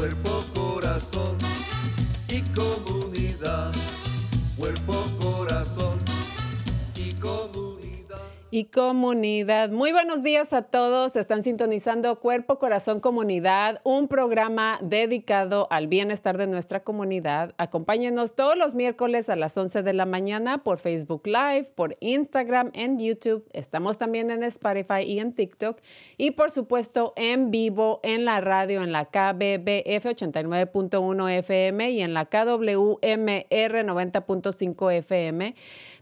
Cuerpo, corazón y comunidad, Y comunidad. Muy buenos días a todos. Están sintonizando Cuerpo, Corazón, Comunidad, un programa dedicado al bienestar de nuestra comunidad. Acompáñenos todos los miércoles a las 11 de la mañana por Facebook Live, por Instagram, en YouTube. Estamos también en Spotify y en TikTok. Y por supuesto en vivo en la radio, en la KBBF 89.1 FM y en la KWMR 90.5 FM.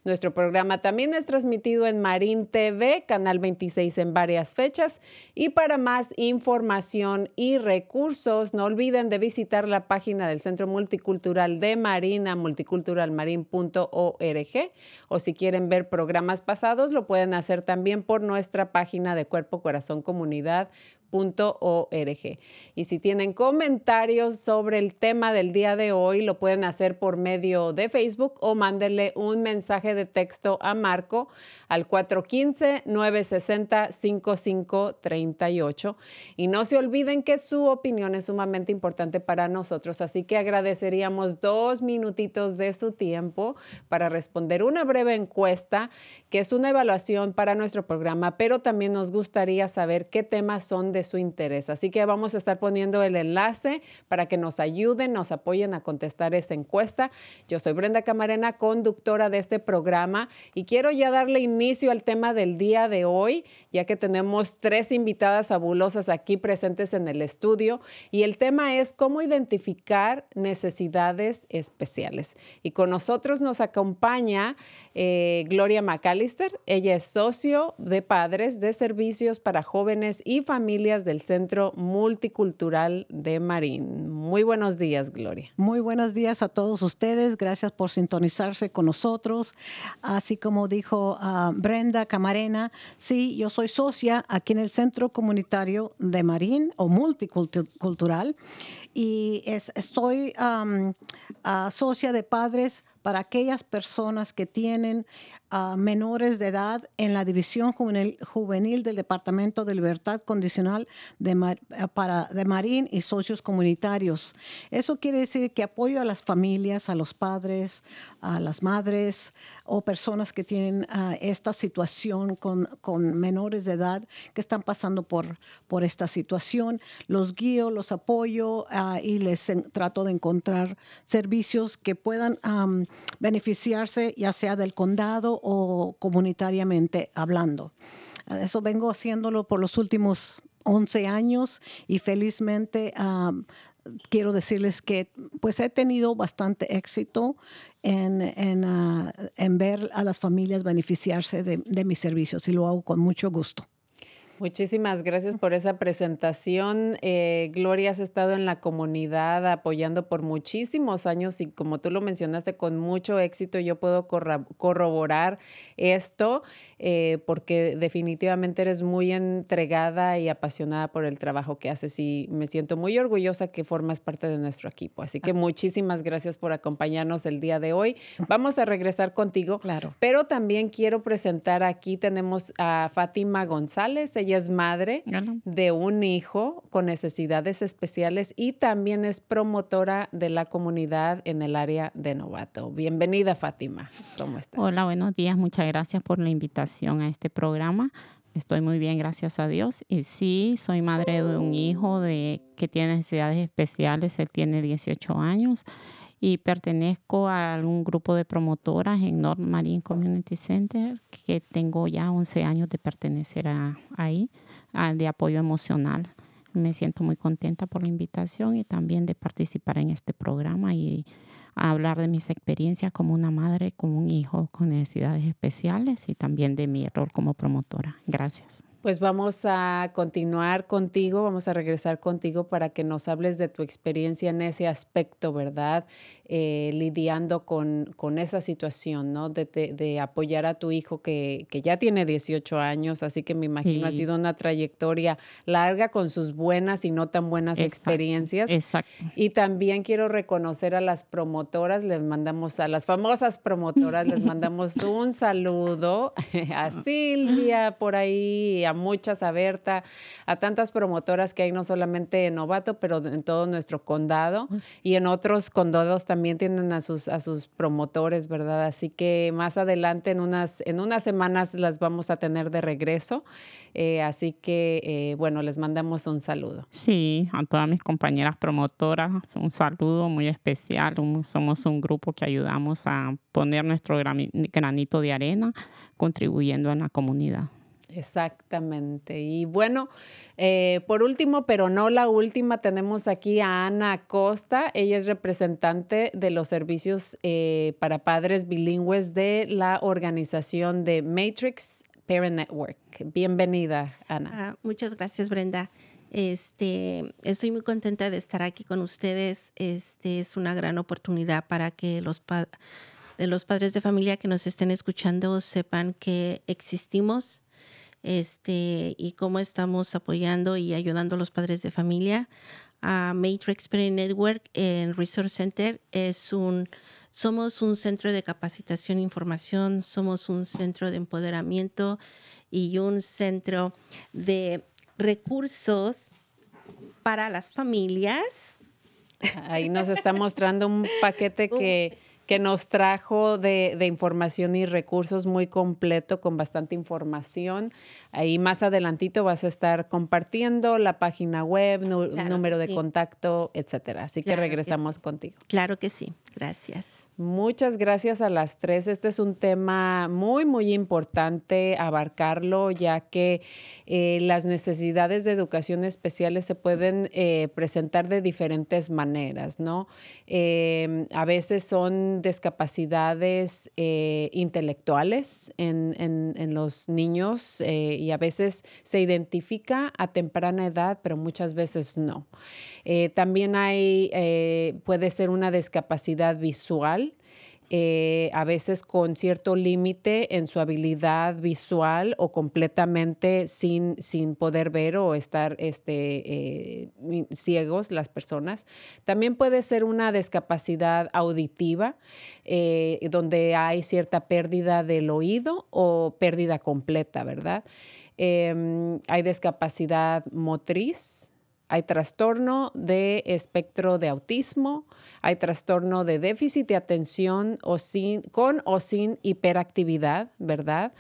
Nuestro programa también es transmitido en Marín TV, Canal 26 en varias fechas. Y para más información y recursos, no olviden de visitar la página del Centro Multicultural de Marina, multiculturalmarin.org. O si quieren ver programas pasados, lo pueden hacer también por nuestra página de Cuerpo Corazón Comunidad .org. Y si tienen comentarios sobre el tema del día de hoy, lo pueden hacer por medio de Facebook o mándenle un mensaje de texto a Marco al 415-960-5538. Y no se olviden que su opinión es sumamente importante para nosotros, así que agradeceríamos dos minutitos de su tiempo para responder una breve encuesta, que es una evaluación para nuestro programa, pero también nos gustaría saber qué temas son de su interés. Así que vamos a estar poniendo el enlace para que nos ayuden, nos apoyen a contestar esa encuesta. Yo soy Brenda Camarena, conductora de este programa, y quiero ya darle inicio al tema del día de hoy, ya que tenemos tres invitadas fabulosas aquí presentes en el estudio, y el tema es cómo identificar necesidades especiales. Y con nosotros nos acompaña eh, Gloria McAllister. Ella es socio de padres de servicios para jóvenes y familias del Centro Multicultural de Marín. Muy buenos días, Gloria. Muy buenos días a todos ustedes. Gracias por sintonizarse con nosotros. Así como dijo Brenda Camarena, sí, yo soy socia aquí en el Centro Comunitario de Marín o Multicultural y estoy socia de padres para aquellas personas que tienen menores de edad en la División Juvenil, del Departamento de Libertad Condicional de, eh, para, de Marín y socios comunitarios. Eso quiere decir que apoyo a las familias, a los padres, a las madres o personas que tienen ah, esta situación con, con, menores de edad que están pasando por, por esta situación. Los guío, los apoyo ah, y les trato de encontrar servicios que puedan beneficiarse ya sea del condado o comunitariamente hablando. Eso vengo haciéndolo por los últimos 11 años y felizmente quiero decirles que pues he tenido bastante éxito en, en, ah, en ver a las familias beneficiarse de, de mis servicios y lo hago con mucho gusto. Muchísimas gracias por esa presentación. Eh, Gloria, has estado en la comunidad apoyando por muchísimos años y como tú lo mencionaste, con mucho éxito yo puedo corroborar esto eh, porque definitivamente eres muy entregada y apasionada por el trabajo que haces y me siento muy orgullosa que formas parte de nuestro equipo. Así que muchísimas gracias por acompañarnos el día de hoy. Vamos a regresar contigo. Claro. Pero también quiero presentar aquí, tenemos a Fátima González, ella es madre de un hijo con necesidades especiales y también es promotora de la comunidad en el área de Novato. Bienvenida Fátima, ¿cómo estás? Hola, buenos días. Muchas gracias por la invitación a este programa. Estoy muy bien, gracias a Dios. Y sí, soy madre de un hijo de, que tiene necesidades especiales. Él tiene 18 años y pertenezco a un grupo de promotoras en North Marine Community Center que tengo ya 11 años de pertenecer a, ahí, de apoyo emocional. Me siento muy contenta por la invitación y también de participar en este programa y hablar de mis experiencias como una madre, como un hijo con necesidades especiales y también de mi rol como promotora. Gracias. Pues vamos a continuar contigo, vamos a regresar contigo para que nos hables de tu experiencia en ese aspecto, ¿verdad? Eh, lidiando con, con esa situación, ¿no? De, de- de apoyar a tu hijo que, que ya tiene 18 años, así que me imagino ha Sí. sido una trayectoria larga con sus buenas y no tan buenas Exacto, experiencias. Exacto. Y también quiero reconocer a las promotoras, les mandamos a las famosas promotoras, les mandamos un saludo a Silvia por ahí, a muchas, a Berta, a tantas promotoras que hay no solamente en Novato, pero en todo nuestro condado y en otros condados también tienen a sus, a sus promotores, ¿verdad? Así que más adelante, en unas, en unas semanas, las vamos a tener de regreso. Eh, así que, eh, bueno, les mandamos un saludo. Sí, a todas mis compañeras promotoras, un saludo muy especial. Somos un grupo que ayudamos a poner nuestro granito de arena, contribuyendo en la comunidad. Exactamente. Y bueno, eh, por último, pero no la última, tenemos aquí a Ana Acosta. Ella es representante de los servicios eh, para padres bilingües de la organización de Matrix Parent Network. Bienvenida, Ana. Ah, muchas gracias, Brenda. Este, estoy muy contenta de estar aquí con ustedes. Este es una gran oportunidad para que los, pa- de los padres de familia que nos estén escuchando sepan que existimos este, y cómo estamos apoyando y ayudando a los padres de familia. A Matrix Parent Network en Resource Center es un, somos un centro de capacitación e información, somos un centro de empoderamiento y un centro de recursos para las familias. Ahí nos está mostrando un paquete que, que nos trajo de, de información y recursos muy completo, con bastante información. Ahí más adelantito vas a estar compartiendo la página web, nu- Claro número de sí. contacto, etcétera. Así que Claro que regresamos sí. contigo. Claro que sí, gracias. Muchas gracias a las tres. Este es un tema muy, muy importante abarcarlo, ya que eh, las necesidades de educación especiales se pueden eh, presentar de diferentes maneras, ¿no? Eh, a veces son discapacidades eh, intelectuales en, en- los niños eh, y a veces se identifica a temprana edad, pero muchas veces no. Eh, también hay, puede ser una discapacidad visual, eh, a veces con cierto límite en su habilidad visual o completamente sin, sin poder ver o estar este, eh, ciegos las personas. También puede ser una discapacidad auditiva, eh, donde hay cierta pérdida del oído o pérdida completa, ¿verdad? Em, hay discapacidad motriz, hay trastorno de espectro de autismo, hay trastorno de déficit de atención o sin, con o sin hiperactividad, ¿verdad?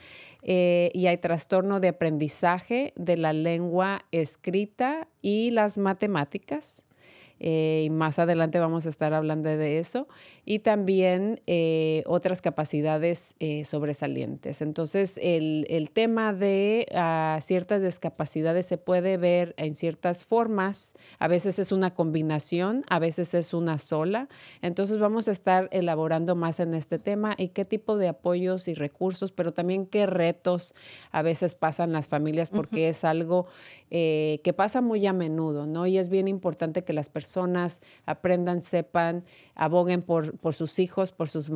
Eh, y hay trastorno de aprendizaje de la lengua escrita y las matemáticas. Eh, y más adelante vamos a estar hablando de eso, y también eh, otras capacidades eh, sobresalientes. Entonces, el, el tema de ah, ciertas discapacidades se puede ver en ciertas formas, a veces es una combinación, a veces es una sola. Entonces, vamos a estar elaborando más en este tema y qué tipo de apoyos y recursos, pero también qué retos a veces pasan las familias, porque es algo eh, que pasa muy a menudo, ¿no? Y es bien importante que las personas aprendan, sepan, aboguen por, por sus hijos, por sus,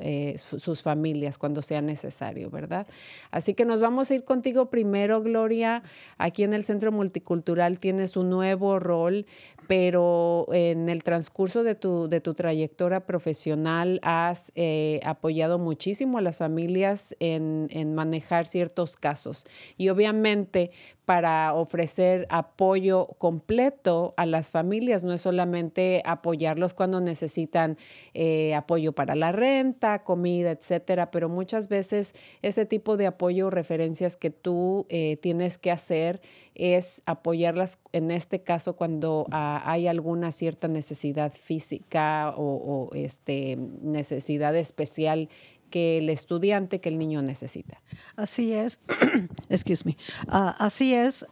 eh, sus familias cuando sea necesario, ¿verdad? Así que nos vamos a ir contigo primero, Gloria. Aquí en el Centro Multicultural tienes un nuevo rol, pero en el transcurso de tu, de tu trayectoria profesional has eh, apoyado muchísimo a las familias en, en manejar ciertos casos. Y obviamente para ofrecer apoyo completo a las familias, no es solamente apoyarlos cuando necesitan eh, apoyo para la renta, comida, etcétera, pero muchas veces ese tipo de apoyo o referencias que tú eh, tienes que hacer es apoyarlas en este caso cuando ah, hay alguna cierta necesidad física o, este, necesidad especial que el estudiante, que el niño necesita. Así es, excuse me, uh, así es,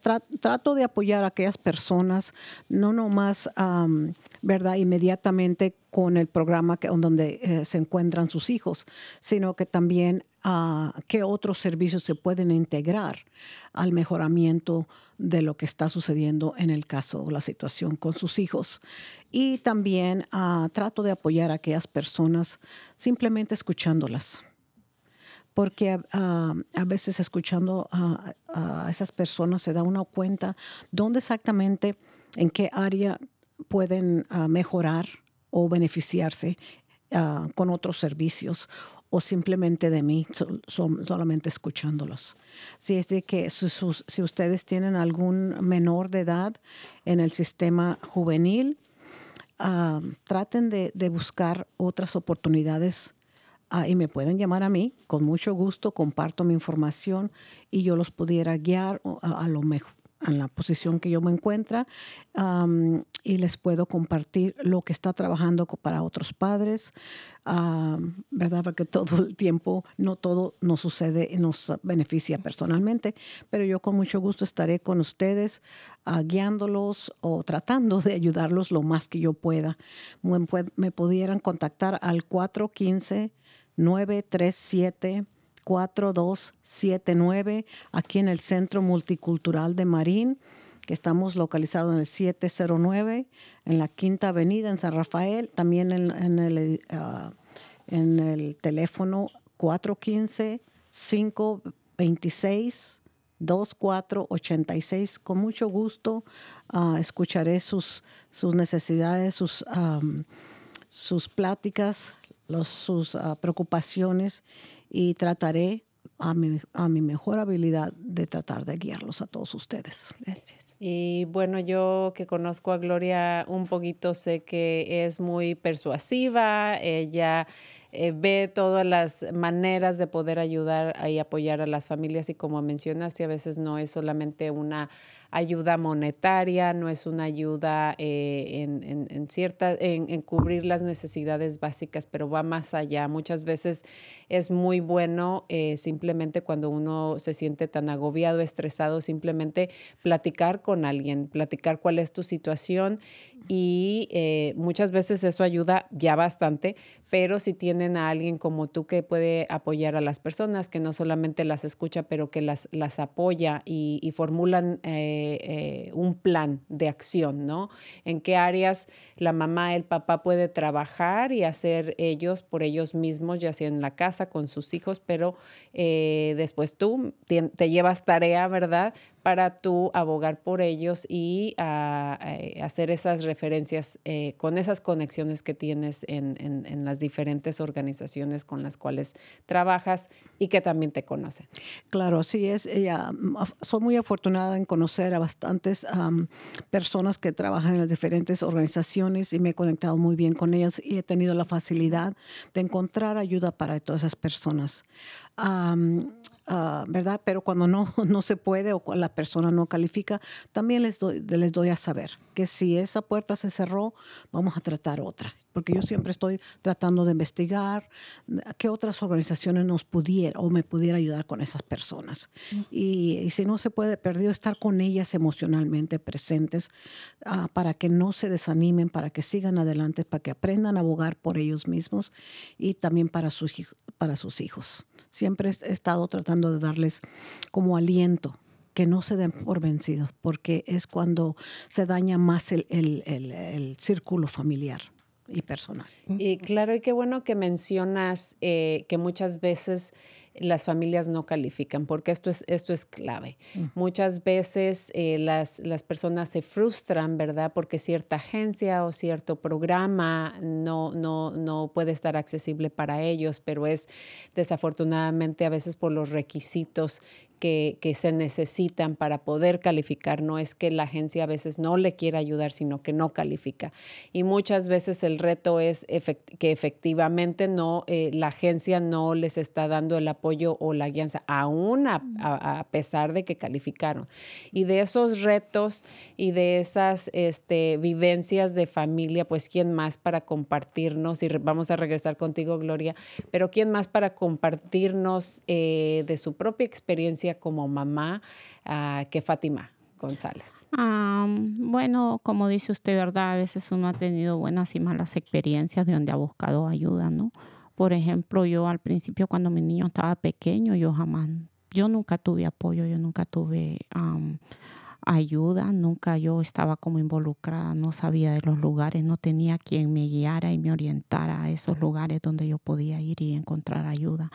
tra trato de apoyar a aquellas personas, no nomás, um, ¿verdad?, inmediatamente con el programa que, donde eh, se encuentran sus hijos, sino que también uh, qué otros servicios se pueden integrar al mejoramiento de lo que está sucediendo en el caso o la situación con sus hijos. Y también uh, trato de apoyar a aquellas personas simplemente escuchándolas porque uh, a veces escuchando a, esas personas se da una cuenta dónde exactamente, en qué área pueden mejorar o beneficiarse uh, con otros servicios o simplemente de mí, so, solamente escuchándolos. Si es de que si ustedes tienen algún menor de edad en el sistema juvenil, uh, traten de, buscar otras oportunidades uh, y me pueden llamar a mí, con mucho gusto comparto mi información y yo los pudiera guiar a lo mejor en la posición que yo me encuentra um, y les puedo compartir lo que está trabajando para otros padres, ¿verdad? Porque todo el tiempo no todo nos sucede y nos beneficia personalmente, pero yo con mucho gusto estaré con ustedes uh, guiándolos o tratando de ayudarlos lo más que yo pueda. Me, me pudieran contactar al 415 937 4279 aquí en el Centro Multicultural de Marín, que estamos localizados en el 709, en la Quinta Avenida en San Rafael, también en, en, el, uh, en el teléfono 415-526. 2486. Con mucho gusto uh, escucharé sus, sus necesidades, sus, sus pláticas, los, sus uh, preocupaciones y trataré a mi, a mi mejor habilidad de tratar de guiarlos a todos ustedes. Gracias. Y bueno, yo que conozco a Gloria un poquito, sé que es muy persuasiva, ella eh, ve todas las maneras de poder ayudar y apoyar a las familias y como mencionaste, a veces no es solamente una ayuda monetaria, no es una ayuda eh, en, en, en, cierta, en, en, cubrir las necesidades básicas, pero va más allá. Muchas veces es muy bueno eh, simplemente cuando uno se siente tan agobiado, estresado, simplemente platicar con alguien, platicar cuál es tu situación y eh, muchas veces eso ayuda ya bastante, pero si tienen a alguien como tú que puede apoyar a las personas, que no solamente las escucha, pero que las, las apoya y, y formulan eh, eh, un plan de acción, ¿no? En qué áreas la mamá, el papá puede trabajar y hacer ellos por ellos mismos, ya sea en la casa con sus hijos, pero eh, después tú te, te llevas tarea, ¿verdad? Para tú abogar por ellos y a, a hacer esas referencias eh, con esas conexiones que tienes en, las diferentes organizaciones con las cuales trabajas y que también te conocen. Claro, así es. Ella, soy muy afortunada en conocer a bastantes personas que trabajan en las diferentes organizaciones y me he conectado muy bien con ellas y he tenido la facilidad de encontrar ayuda para todas esas personas. Ah, ¿verdad? Pero cuando no, no se puede o la persona no califica, también les doy, les doy a saber que si esa puerta se cerró, vamos a tratar otra. Porque yo siempre estoy tratando de investigar qué otras organizaciones nos pudiera o me pudiera ayudar con esas personas. Y, y si no se puede, perdido estar con ellas emocionalmente presentes ah, para que no se desanimen, para que sigan adelante, para que aprendan a abogar por ellos mismos y también para sus, para sus hijos. Siempre he he estado tratando de darles como aliento que no se den por vencidos, porque es cuando se daña más el, el- el- el círculo familiar y personal. Y claro, y qué bueno que mencionas eh, que muchas veces las familias no califican, porque esto es, esto es clave. Muchas veces eh, las, las personas se frustran, ¿verdad? Porque cierta agencia o cierto programa no, no, no puede estar accesible para ellos, pero es desafortunadamente a veces por los requisitos que, que se necesitan para poder calificar. No es que la agencia a veces no le quiera ayudar, sino que no califica. Y muchas veces el reto es efect- que efectivamente no, eh, la agencia no les está dando el apoyo o la guianza, aún a, a- a pesar de que calificaron. Y de esos retos y de esas este, vivencias de familia, pues quién más para compartirnos, y vamos a regresar contigo, Gloria, pero quién más para compartirnos eh, de su propia experiencia como mamá ah, que Fátima González. Bueno, como dice usted, ¿verdad? A veces uno ha tenido buenas y malas experiencias de donde ha buscado ayuda, ¿no? Por ejemplo, yo al principio cuando mi niño estaba pequeño, yo jamás, yo nunca tuve apoyo, yo nunca tuve ayuda, nunca yo estaba como involucrada, no sabía de los lugares, no tenía quien me guiara y me orientara a esos lugares donde yo podía ir y encontrar ayuda.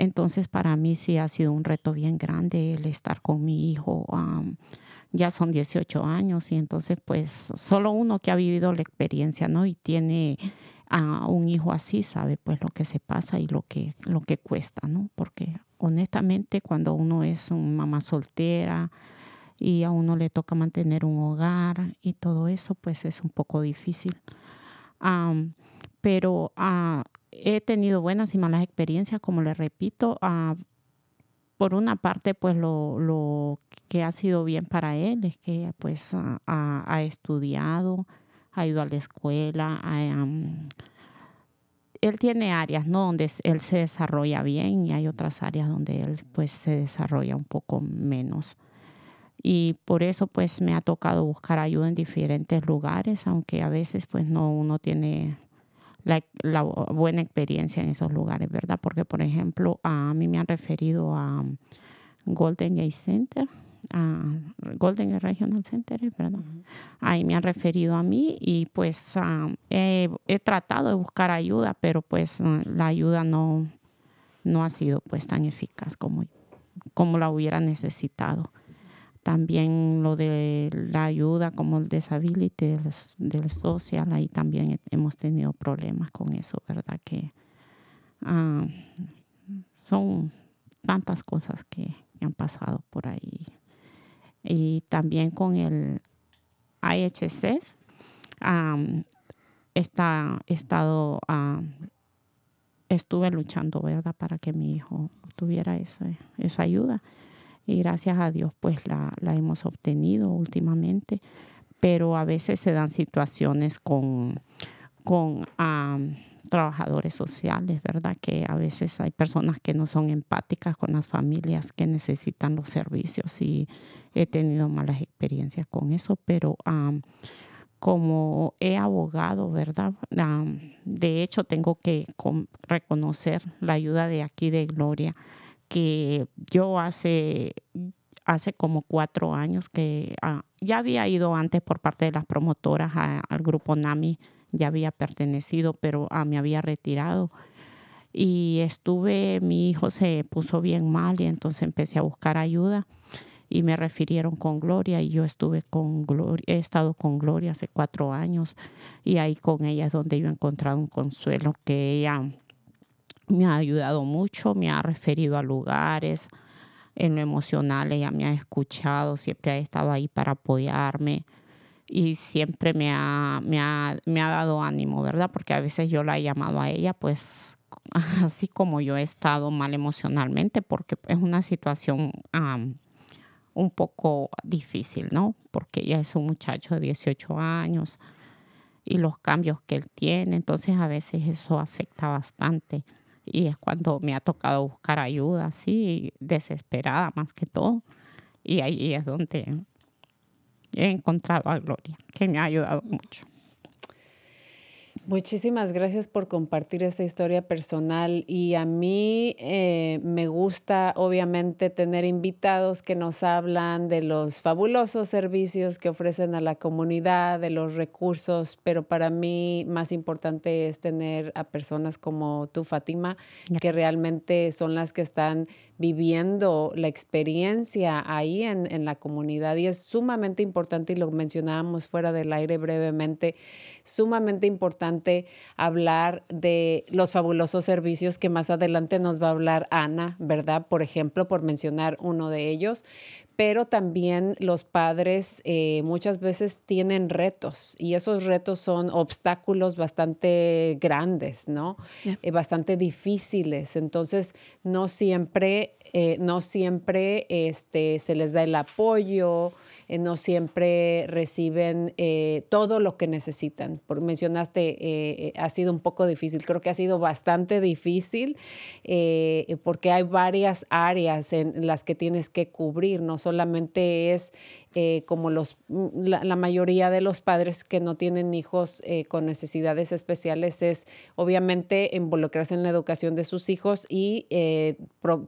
Entonces, para mí sí ha sido un reto bien grande el estar con mi hijo. am, ya son 18 años y entonces pues solo uno que ha vivido la experiencia, ¿no? Y tiene a un hijo así, sabe pues lo que se pasa y lo que, lo que cuesta, ¿no? Porque honestamente cuando uno es una mamá soltera y a uno le toca mantener un hogar y todo eso, pues es un poco difícil. Am, pero ah, he tenido buenas y malas experiencias, como le repito. ah, por una parte, pues lo, que ha sido bien para él es que pues ah, ha, estudiado, ha ido a la escuela, él tiene áreas, ¿no? Donde él se desarrolla bien y hay otras áreas donde él pues se desarrolla un poco menos. Y por eso pues me ha tocado buscar ayuda en diferentes lugares, aunque a veces pues no uno tiene la, la buena experiencia en esos lugares, ¿verdad? Porque por ejemplo a mí me han referido a Golden Gate Center, a Golden Gate Regional Center, ¿es ¿verdad? Ahí me han referido a mí y pues ah, he, he tratado de buscar ayuda, pero pues ah, la ayuda no, no ha sido pues tan eficaz como, como la hubiera necesitado. También lo de la ayuda como el disability del, social, ahí también he- hemos tenido problemas con eso, ¿verdad? Que ah, son tantas cosas que, han pasado por ahí. Y también con el IHC, am, está, estado, am, estuve luchando, ¿verdad? Para que mi hijo tuviera esa, esa ayuda. Y gracias a Dios, pues la, la hemos obtenido últimamente. Pero a veces se dan situaciones con, con trabajadores sociales, ¿verdad? Que a veces hay personas que no son empáticas con las familias que necesitan los servicios y he tenido malas experiencias con eso, pero como he abogado, ¿verdad? De hecho, tengo que reconocer la ayuda de aquí de Gloria, que yo hace, hace como cuatro años que ah, ya había ido antes por parte de las promotoras a- al grupo NAMI, ya había pertenecido, pero ah, me había retirado. Y estuve, mi hijo se puso bien mal y entonces empecé a buscar ayuda y me refirieron con Gloria y yo estuve con Gloria, he estado con Gloria hace cuatro años y ahí con ella es donde yo he encontrado un consuelo que ella me ha ayudado mucho, me ha referido a lugares en lo emocional, ella me ha escuchado, siempre ha estado ahí para apoyarme y siempre me ha, me ha, me ha dado ánimo, ¿verdad? Porque a veces yo la he llamado a ella, pues así como yo he estado mal emocionalmente, porque es una situación un poco difícil, ¿no? Porque ya es un muchacho de 18 años y los cambios que él tiene, entonces a veces eso afecta bastante. Y es cuando me ha tocado buscar ayuda, así, desesperada más que todo. Y ahí es donde he encontrado a Gloria, que me ha ayudado mucho. Muchísimas gracias por compartir esta historia personal y a mí eh, me gusta obviamente tener invitados que nos hablan de los fabulosos servicios que ofrecen a la comunidad, de los recursos, pero para mí más importante es tener a personas como tú, Fátima, que realmente son las que están viviendo la experiencia ahí en, en la comunidad y es sumamente importante y lo mencionábamos fuera del aire brevemente, sumamente importante hablar de los fabulosos servicios que más adelante nos va a hablar Ana, ¿verdad? Por ejemplo, por mencionar uno de ellos. Pero también los padres eh, muchas veces tienen retos y esos retos son obstáculos bastante grandes, ¿no? Eh, bastante difíciles. Entonces, no siempre, eh, no siempre este, se les da el apoyo, eh, no siempre reciben eh, todo lo que necesitan. Por, mencionaste, eh, ha sido un poco difícil, creo que ha sido bastante difícil porque hay varias áreas en las que tienes que cubrir, no solamente es como los, la, mayoría de los padres que no tienen hijos con necesidades especiales, es obviamente involucrarse en la educación de sus hijos y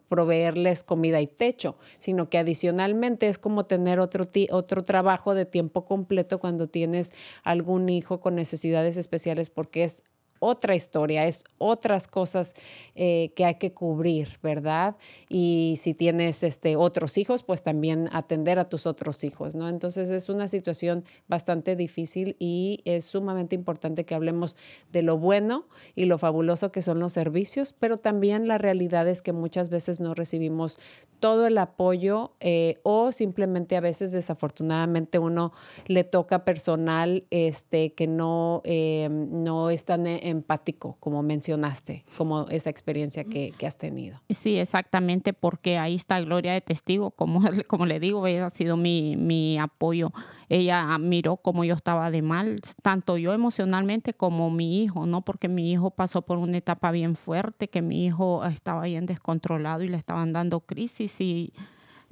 proveerles comida y techo, sino que adicionalmente es como tener otro, otro trabajo de tiempo completo cuando tienes algún hijo con necesidades especiales porque es otra historia, es otras cosas eh, que hay que cubrir, ¿verdad? Y si tienes este, otros hijos, pues también atender a tus otros hijos, ¿no? Entonces es una situación bastante difícil y es sumamente importante que hablemos de lo bueno y lo fabuloso que son los servicios, pero también la realidad es que muchas veces no recibimos todo el apoyo eh, o simplemente a veces desafortunadamente uno le toca personal este, que no, eh, no es tan empático como mencionaste, como esa experiencia que, que, has tenido. Sí, exactamente, porque ahí está Gloria de testigo, como, como le digo, ella ha sido mi, mi apoyo. Ella miró cómo yo estaba de mal, tanto yo emocionalmente como mi hijo, ¿no? Porque mi hijo pasó por una etapa bien fuerte, que mi hijo estaba bien descontrolado y le estaban dando crisis y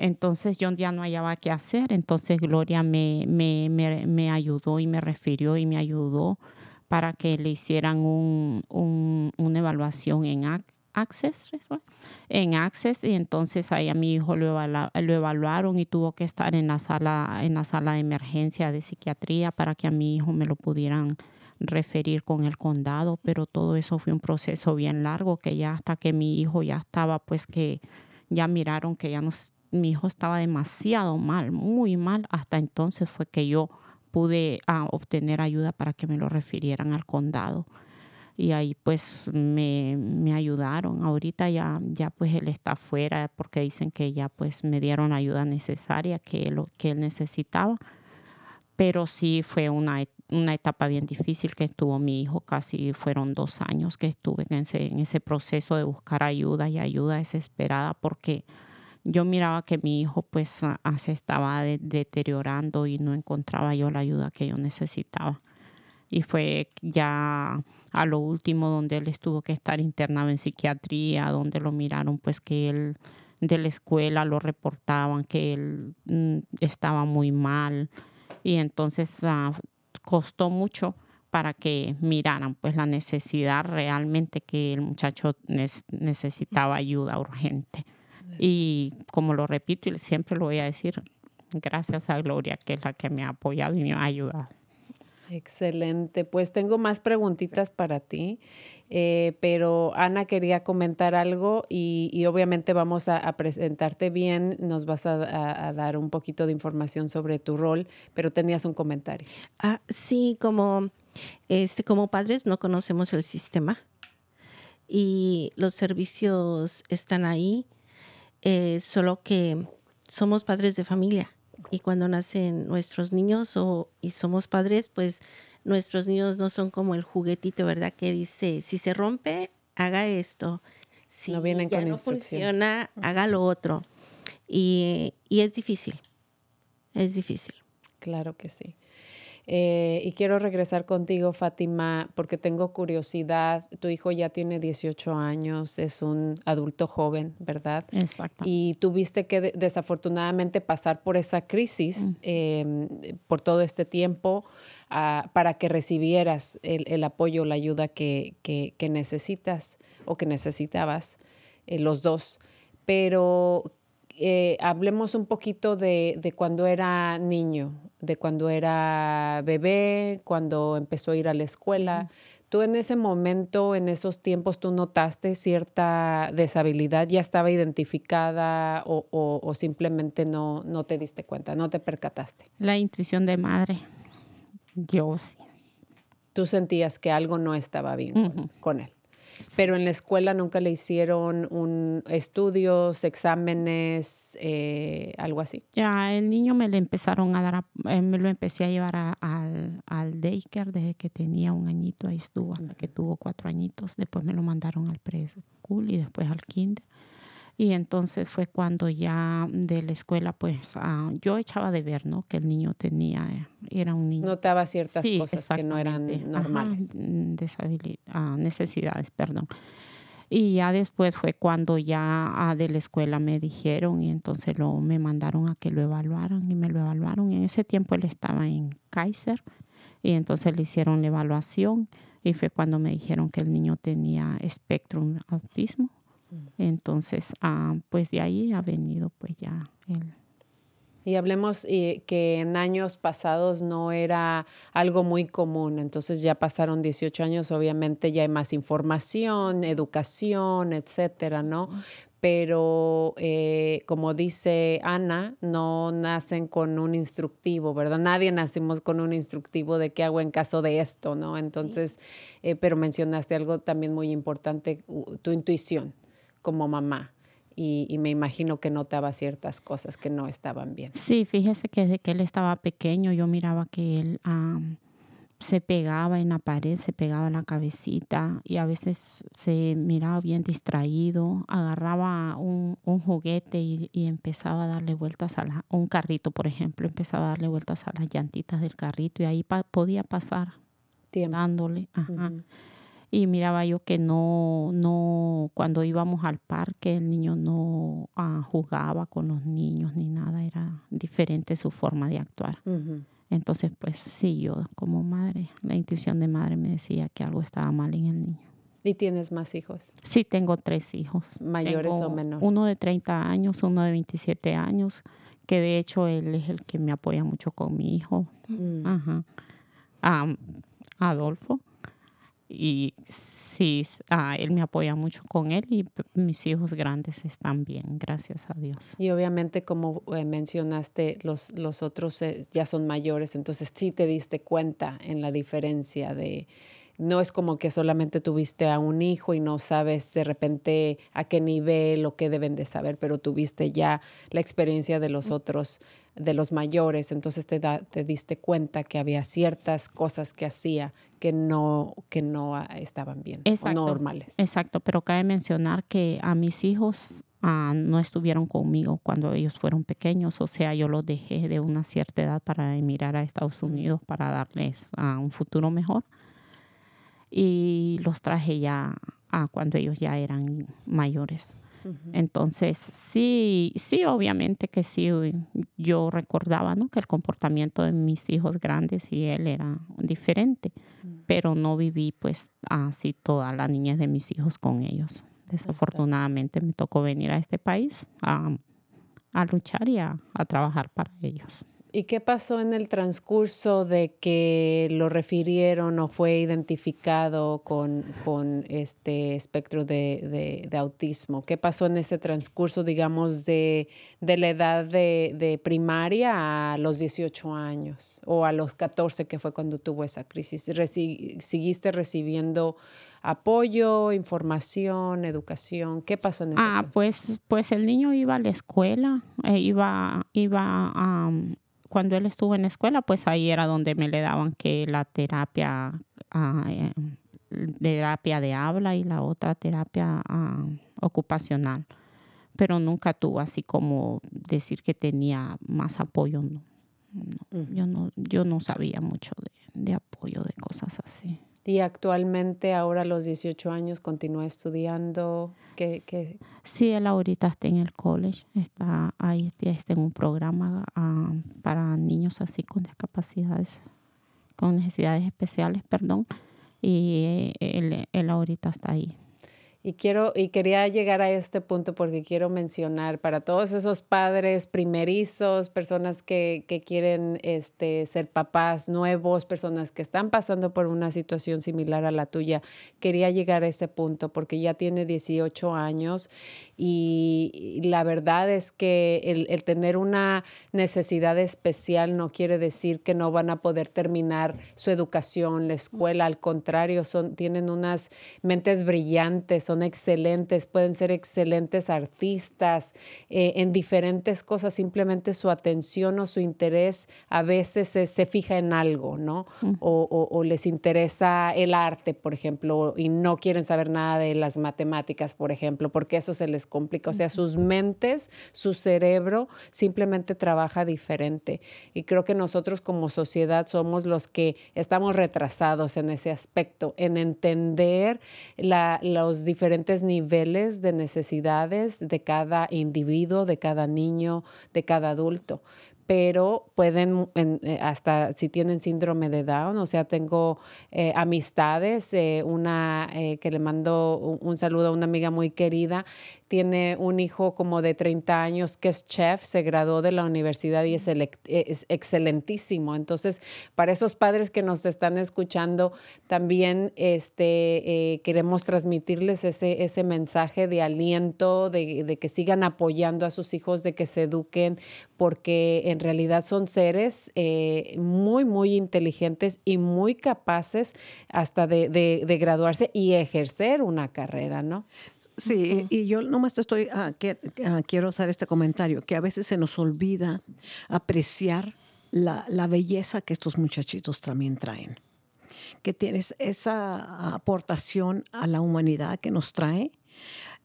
entonces yo ya no hallaba qué hacer. Entonces Gloria me, me, me, ayudó y me refirió y me ayudó para que le hicieran un, una evaluación en Access, en Access y entonces ahí a mi hijo lo, lo, evaluaron y tuvo que estar en la sala en la sala de emergencia de psiquiatría para que a mi hijo me lo pudieran referir con el condado, pero todo eso fue un proceso bien largo que ya hasta que mi hijo ya estaba pues que ya miraron que ya nos, mi hijo estaba demasiado mal, muy mal. Hasta entonces fue que yo pude ah, obtener ayuda para que me lo refirieran al condado. Y ahí pues me, me, ayudaron. Ahorita ya, ya pues él está afuera porque dicen que ya pues me dieron ayuda necesaria que, lo, que él necesitaba. Pero sí fue una, una etapa bien difícil que estuvo mi hijo, casi fueron dos años que estuve en ese, en ese proceso de buscar ayuda y ayuda desesperada porque yo miraba que mi hijo pues se estaba deteriorando y no encontraba yo la ayuda que yo necesitaba. Y fue ya a lo último donde él estuvo que estar internado en psiquiatría, donde lo miraron pues que él de la escuela lo reportaban que él mm, estaba muy mal y entonces uh, costó mucho para que miraran pues la necesidad realmente que el muchacho necesitaba ayuda urgente. Y como lo repito y siempre lo voy a decir, gracias a Gloria, que es la que me ha apoyado y me ha ayudado. Excelente. Pues tengo más preguntitas para ti, eh, pero Ana quería comentar algo y, obviamente vamos a, presentarte bien, nos vas a, dar un poquito de información sobre tu rol, pero tenías un comentario. Ah, sí, como, este, como padres no conocemos el sistema y los servicios están ahí, eh, solo que somos padres de familia y cuando nacen nuestros niños o, y somos padres, pues nuestros niños no son como el juguetito, ¿verdad? Que dice, si se rompe, haga esto. Si No vienen ya con no funciona, haga lo otro. Y, y es difícil. Es difícil. Claro que sí. Eh, y quiero regresar contigo, Fátima, porque tengo curiosidad. Tu hijo ya tiene 18 años, es un adulto joven, ¿verdad? Exacto. Y tuviste que de- desafortunadamente pasar por esa crisis eh, por todo este tiempo ah, para que recibieras el, el apoyo, la ayuda que, que- que necesitas o que necesitabas, eh, los dos. Pero eh, hablemos un poquito de, de cuando era niño, de cuando era bebé, cuando empezó a ir a la escuela. ¿Tú en ese momento, en esos tiempos, tú notaste cierta deshabilidad? ¿Ya estaba identificada o, o- o simplemente no, no te diste cuenta, no te percataste? La intuición de madre. Yo sí. Tú sentías que algo no estaba bien con él. Pero en la escuela nunca le hicieron un estudios, exámenes, eh, algo así. Ya el niño me le empezaron a dar, a- eh, me lo empecé a llevar a- al, al daycare desde que tenía un añito, ahí estuvo hasta que tuvo cuatro añitos. Después me lo mandaron al preschool y después al kinder. Y entonces fue cuando ya de la escuela, pues ah, yo echaba de ver, ¿no? Que el niño tenía, era un niño. Notaba ciertas Sí, cosas que no eran. Ajá, normales. mm, ah, necesidades, perdón. Y ya después fue cuando ya ah, de la escuela me dijeron y entonces lo, me mandaron a que lo evaluaran y me lo evaluaron. En ese tiempo él estaba en Kaiser y entonces le hicieron la evaluación y fue cuando me dijeron que el niño tenía espectrum autismo. Entonces, ah, pues de ahí ha venido pues ya el, Y hablemos eh, que en años pasados no era algo muy común, entonces ya pasaron 18 años, obviamente ya hay más información, educación, etcétera, ¿no? Pero eh, como dice Ana, no nacen con un instructivo, ¿verdad? Nadie nacimos con un instructivo de qué hago en caso de esto, ¿no? Entonces, eh, pero mencionaste algo también muy importante, tu intuición como mamá. Y, y me imagino que notaba ciertas cosas que no estaban bien. Sí, fíjese que desde que él estaba pequeño yo miraba que él se pegaba en la pared, se pegaba en la cabecita y a veces se miraba bien distraído, agarraba un, un juguete y, y empezaba a darle vueltas a la, un carrito, por ejemplo, empezaba a darle vueltas a las llantitas del carrito y ahí pa- podía pasar Tiempo. dándole. Ajá. Y miraba yo que no, no, cuando íbamos al parque, el niño no ah, jugaba con los niños ni nada, era diferente su forma de actuar. Entonces, pues sí, yo como madre, la intuición de madre me decía que algo estaba mal en el niño. ¿Y tienes más hijos? Sí, tengo tres hijos. ¿Mayores o menores? Uno de 30 años, uno de 27 años, que de hecho él es el que me apoya mucho con mi hijo. Mm. Ajá. Am, Adolfo. Y sí, ah, él me apoya mucho con él y mis hijos grandes están bien, gracias a Dios. Y obviamente, como eh, mencionaste, los, los otros eh, ya son mayores, entonces sí te diste cuenta en la diferencia de... No es como que solamente tuviste a un hijo y no sabes de repente a qué nivel o qué deben de saber, pero tuviste ya la experiencia de los otros, de los mayores, entonces te, da- te diste cuenta que había ciertas cosas que hacía que no, que no ah, estaban bien o normales. Exacto, pero cabe mencionar que a mis hijos ah, no estuvieron conmigo cuando ellos fueron pequeños, o sea, yo los dejé de una cierta edad para emigrar a Estados Unidos para darles ah, un futuro mejor. Y los traje ya a cuando ellos ya eran mayores. Entonces, sí, sí, obviamente que sí, yo recordaba ¿no? que el comportamiento de mis hijos grandes y él era diferente, pero no viví pues así toda la niñez de mis hijos con ellos. Desafortunadamente me tocó venir a este país a, a luchar y a, a trabajar para ellos. ¿Y qué pasó en el transcurso de que lo refirieron o fue identificado con, con este espectro de, de- de autismo? ¿Qué pasó en ese transcurso, digamos, de, de la edad de, de primaria a los 18 años o a los 14, que fue cuando tuvo esa crisis? Reci- ¿Seguiste recibiendo apoyo, información, educación? ¿Qué pasó en ese Ah, transcurso? pues, pues el niño iba a la escuela, eh, iba, iba am, cuando él estuvo en la escuela, pues ahí era donde me le daban que la terapia eh, terapia de habla y la otra terapia ah, ocupacional. Pero nunca tuvo así como decir que tenía más apoyo. No. No, yo, no, yo no sabía mucho de, de apoyo, de cosas así. Y actualmente, ahora a los 18 años, continúa estudiando. ¿Qué, qué? Sí, él ahorita está en el college, está ahí está en un programa ah, para niños así con discapacidades, con necesidades especiales, perdón, y él, él ahorita está ahí. Y quiero y quería llegar a este punto porque quiero mencionar para todos esos padres primerizos, personas que, que, quieren este, ser papás nuevos, personas que están pasando por una situación similar a la tuya, quería llegar a ese punto porque ya tiene 18 años y, la verdad es que el, el, tener una necesidad especial no quiere decir que no van a poder terminar su educación, la escuela, al contrario, son, tienen unas mentes brillantes son excelentes, pueden ser excelentes artistas eh, en diferentes cosas, simplemente su atención o su interés a veces se, se fija en algo, ¿no? o, o, o, les interesa el arte, por ejemplo, y no quieren saber nada de las matemáticas, por ejemplo, porque eso se les complica. O sea, sus mentes, su cerebro simplemente trabaja diferente. Y creo que nosotros como sociedad somos los que estamos retrasados en ese aspecto, en entender la, los diferentes diferentes niveles de necesidades de cada individuo, de cada niño, de cada adulto. Pero pueden, eh, hasta si tienen síndrome de Down, o sea, tengo eh, amistades, eh, una que le mando un, saludo a una amiga muy querida, tiene un hijo como de 30 años que es chef, se graduó de la universidad y es, es excelentísimo. Entonces, para esos padres que nos están escuchando, también este, queremos transmitirles ese, ese mensaje de aliento, de, de que sigan apoyando a sus hijos, de que se eduquen, porque en realidad son seres eh, muy, muy inteligentes y muy capaces hasta de, de, de, graduarse y ejercer una carrera, ¿no? Sí, y yo nomás estoy, uh, que, uh, quiero hacer este comentario, que a veces se nos olvida apreciar la, la belleza que estos muchachitos también traen que tienes esa aportación a la humanidad que nos trae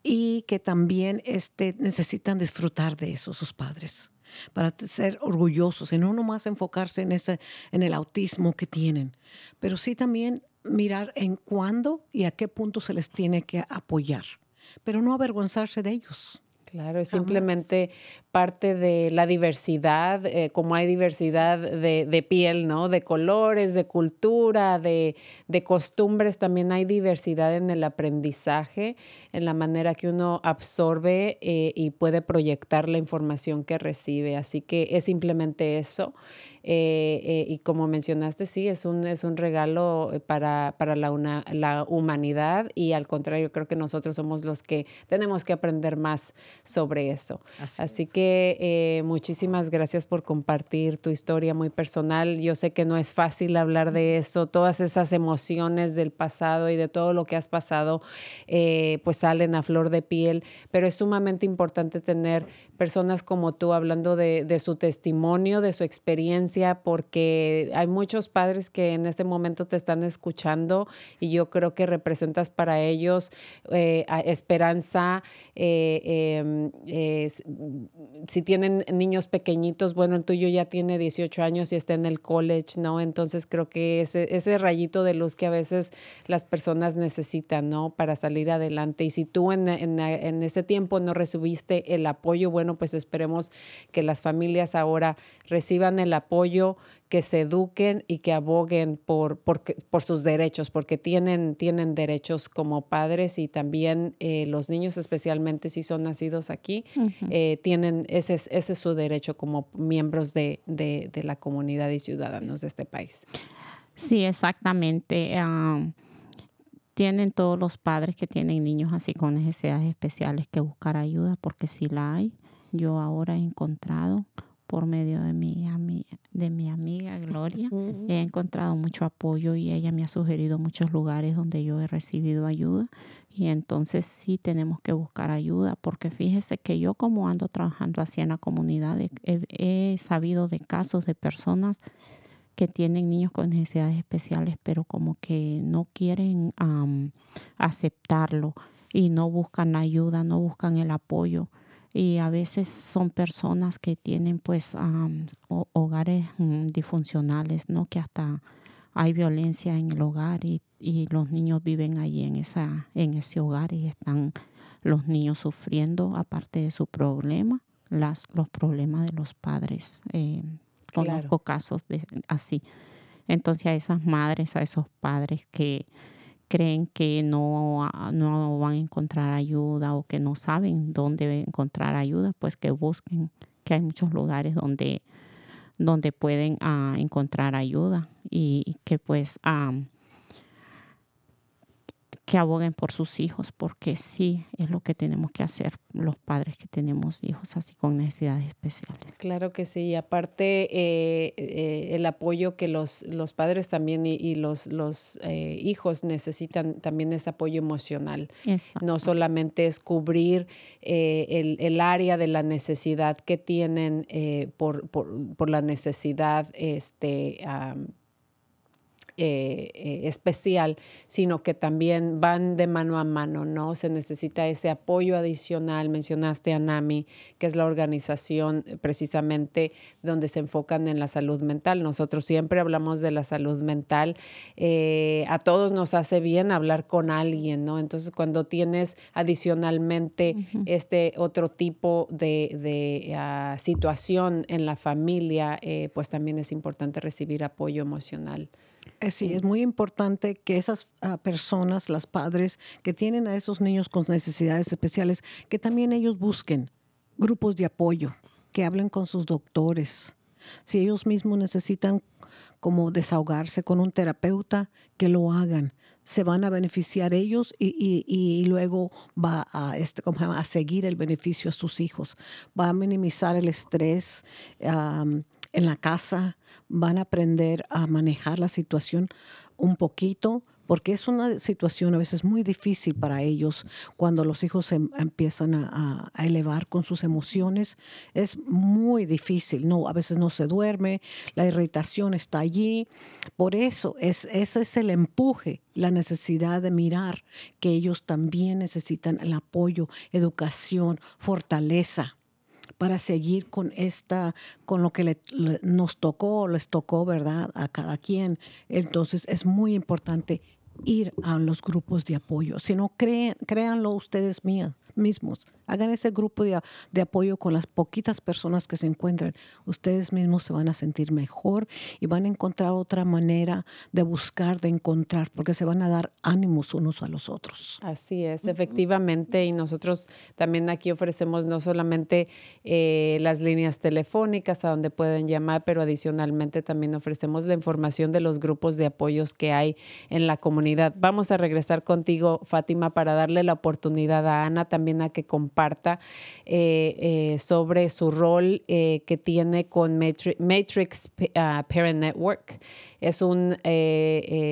y que también este, necesitan disfrutar de eso sus padres para ser orgullosos y no nomás enfocarse en, ese, en el autismo que tienen, pero sí también mirar en cuándo y a qué punto se les tiene que apoyar, pero no avergonzarse de ellos. Claro, es simplemente parte de la diversidad, eh, como hay diversidad de, de, piel, ¿no? De colores, de cultura, de, de, costumbres, también hay diversidad en el aprendizaje, en la manera que uno absorbe eh, y puede proyectar la información que recibe. Así que es simplemente eso. Eh, y como mencionaste, sí, es un, es un regalo para, para la, una, la humanidad y al contrario, creo que nosotros somos los que tenemos que aprender más sobre eso. Así, Así que eh, muchísimas gracias por compartir tu historia muy personal. Yo sé que no es fácil hablar de eso, todas esas emociones del pasado y de todo lo que has pasado, eh, pues salen a flor de piel, pero es sumamente importante tener personas como tú hablando de, de su testimonio, de su experiencia porque hay muchos padres que en este momento te están escuchando y yo creo que representas para ellos eh, esperanza. Eh, eh, si tienen niños pequeñitos, bueno, el tuyo ya tiene 18 años y está en el college, ¿no? Entonces creo que ese, ese rayito de luz que a veces las personas necesitan, ¿no? Para salir adelante. Y si tú en, en, en ese tiempo no recibiste el apoyo, bueno, pues esperemos que las familias ahora reciban el apoyo que se eduquen y que aboguen por, por, por sus derechos, porque tienen, tienen derechos como padres y también eh, los niños, especialmente si son nacidos aquí, uh -huh. eh, tienen, ese es, ese es su derecho como miembros de, de, de, la comunidad y ciudadanos de este país. Sí, exactamente. Um, tienen todos los padres que tienen niños así con necesidades especiales que buscar ayuda, porque si la hay, yo ahora he encontrado por medio de mi, de mi amiga Gloria. Uh -huh. He encontrado mucho apoyo y ella me ha sugerido muchos lugares donde yo he recibido ayuda. Y entonces sí tenemos que buscar ayuda, porque fíjese que yo como ando trabajando así en la comunidad, he, he sabido de casos de personas que tienen niños con necesidades especiales, pero como que no quieren am, aceptarlo y no buscan ayuda, no buscan el apoyo. Y a veces son personas que tienen pues ho- hogares mm, disfuncionales, ¿no? Que hasta hay violencia en el hogar y, y los niños viven allí en, esa, en ese hogar y están los niños sufriendo, aparte de su problema, las, los problemas de los padres. Eh, Claro. conozco casos de, así. Entonces a esas madres, a esos padres que creen que no, no van a encontrar ayuda o que no saben dónde encontrar ayuda, pues que busquen, que hay muchos lugares donde, donde pueden ah, encontrar ayuda y que pues am, que aboguen por sus hijos, porque sí es lo que tenemos que hacer los padres que tenemos hijos así con necesidades especiales. Claro que sí, y aparte eh, eh, el apoyo que los, los padres también y, y los, los eh, hijos necesitan también es apoyo emocional. Exacto. No solamente es cubrir el, el área de la necesidad que tienen por, por, por la necesidad este, eh, eh, especial, sino que también van de mano a mano, ¿no? Se necesita ese apoyo adicional. Mencionaste a NAMI, que es la organización eh, precisamente donde se enfocan en la salud mental. Nosotros siempre hablamos de la salud mental. Eh, a todos nos hace bien hablar con alguien, ¿no? Entonces, cuando tienes adicionalmente este otro tipo de, de, ah, situación en la familia, eh, pues también es importante recibir apoyo emocional. Eh, Sí, es muy importante que esas ah, personas, las padres que tienen a esos niños con necesidades especiales, que también ellos busquen grupos de apoyo, que hablen con sus doctores. Si ellos mismos necesitan como desahogarse con un terapeuta, que lo hagan. Se van a beneficiar ellos y, y- y luego va a, este, a seguir el beneficio a sus hijos. Va a minimizar el estrés en la casa, van a aprender a manejar la situación un poquito, porque es una situación a veces muy difícil para ellos cuando los hijos se em- empiezan a, a- elevar con sus emociones. Es muy difícil, no, a veces no se duerme, la irritación está allí. Por eso es, ese es el empuje, la necesidad de mirar que ellos también necesitan el apoyo, educación, fortaleza para seguir con esta, con lo que le- nos tocó, les tocó, ¿verdad? A cada quien. Entonces es muy importante ir a los grupos de apoyo. Si no, creen, créanlo ustedes mías, mismos. Hagan ese grupo de, apoyo con las poquitas personas que se encuentren. Ustedes mismos se van a sentir mejor y van a encontrar otra manera de buscar, de encontrar, porque se van a dar ánimos unos a los otros. Así es, efectivamente, y nosotros también aquí ofrecemos no solamente eh, las líneas telefónicas a donde pueden llamar, pero adicionalmente también ofrecemos la información de los grupos de apoyos que hay en la comunidad. Vamos a regresar contigo, Fátima, para darle la oportunidad a Ana también a que comparta eh, eh, sobre su rol eh, que tiene con Matri- Matrix, ah, Parent Network. Es un,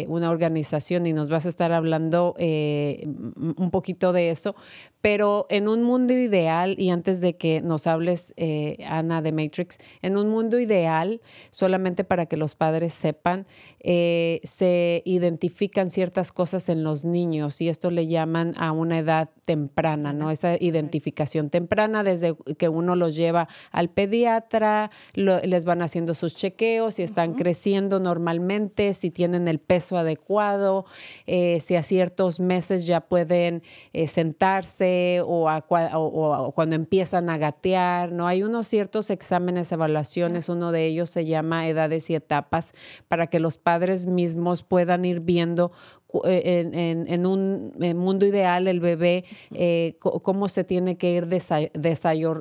una organización y nos vas a estar hablando un poquito de eso, pero en un mundo ideal, y antes de que nos hables, eh, Ana, de Matrix, en un mundo ideal, solamente para que los padres sepan, eh, se identifican ciertas cosas en los niños y esto le llaman a una edad temprana, ¿no? Esa identificación temprana desde que uno los lleva al pediatra, lo- les van haciendo sus chequeos, si están creciendo normalmente, si tienen el peso adecuado, eh, si a ciertos meses ya pueden eh, o, o- cuando empiezan a gatear, ¿no? Hay unos ciertos exámenes, evaluaciones, uno de ellos se llama edades y etapas, para que los padres mismos puedan ir viendo en, en- en un eh, mundo ideal el bebé, eh, cómo se tiene que ir desa-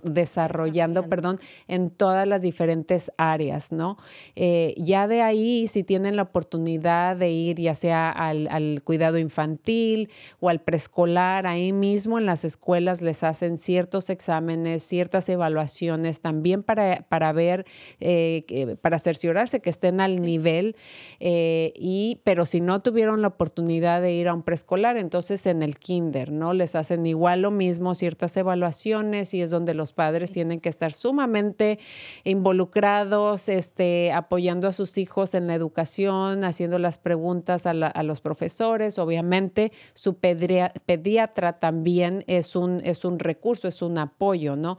desarrollando, perdón, en todas las diferentes áreas, ¿no? Eh, ya de ahí, si tienen la oportunidad de ir ya sea al, al cuidado infantil o al preescolar, ahí mismo en las escuelas les hacen ciertos exámenes, ciertas evaluaciones también para, para ver, eh, para cerciorarse que estén al nivel, eh, y, pero si no tuvieron la oportunidad oportunidad de ir a un preescolar, entonces en el kinder, ¿no? Les hacen igual lo mismo, ciertas evaluaciones y es donde los padres tienen que estar sumamente involucrados, este, apoyando a sus hijos en la educación, haciendo las preguntas a, la- a los profesores. Obviamente, su pediatra también es un, es un recurso, es un apoyo, ¿no?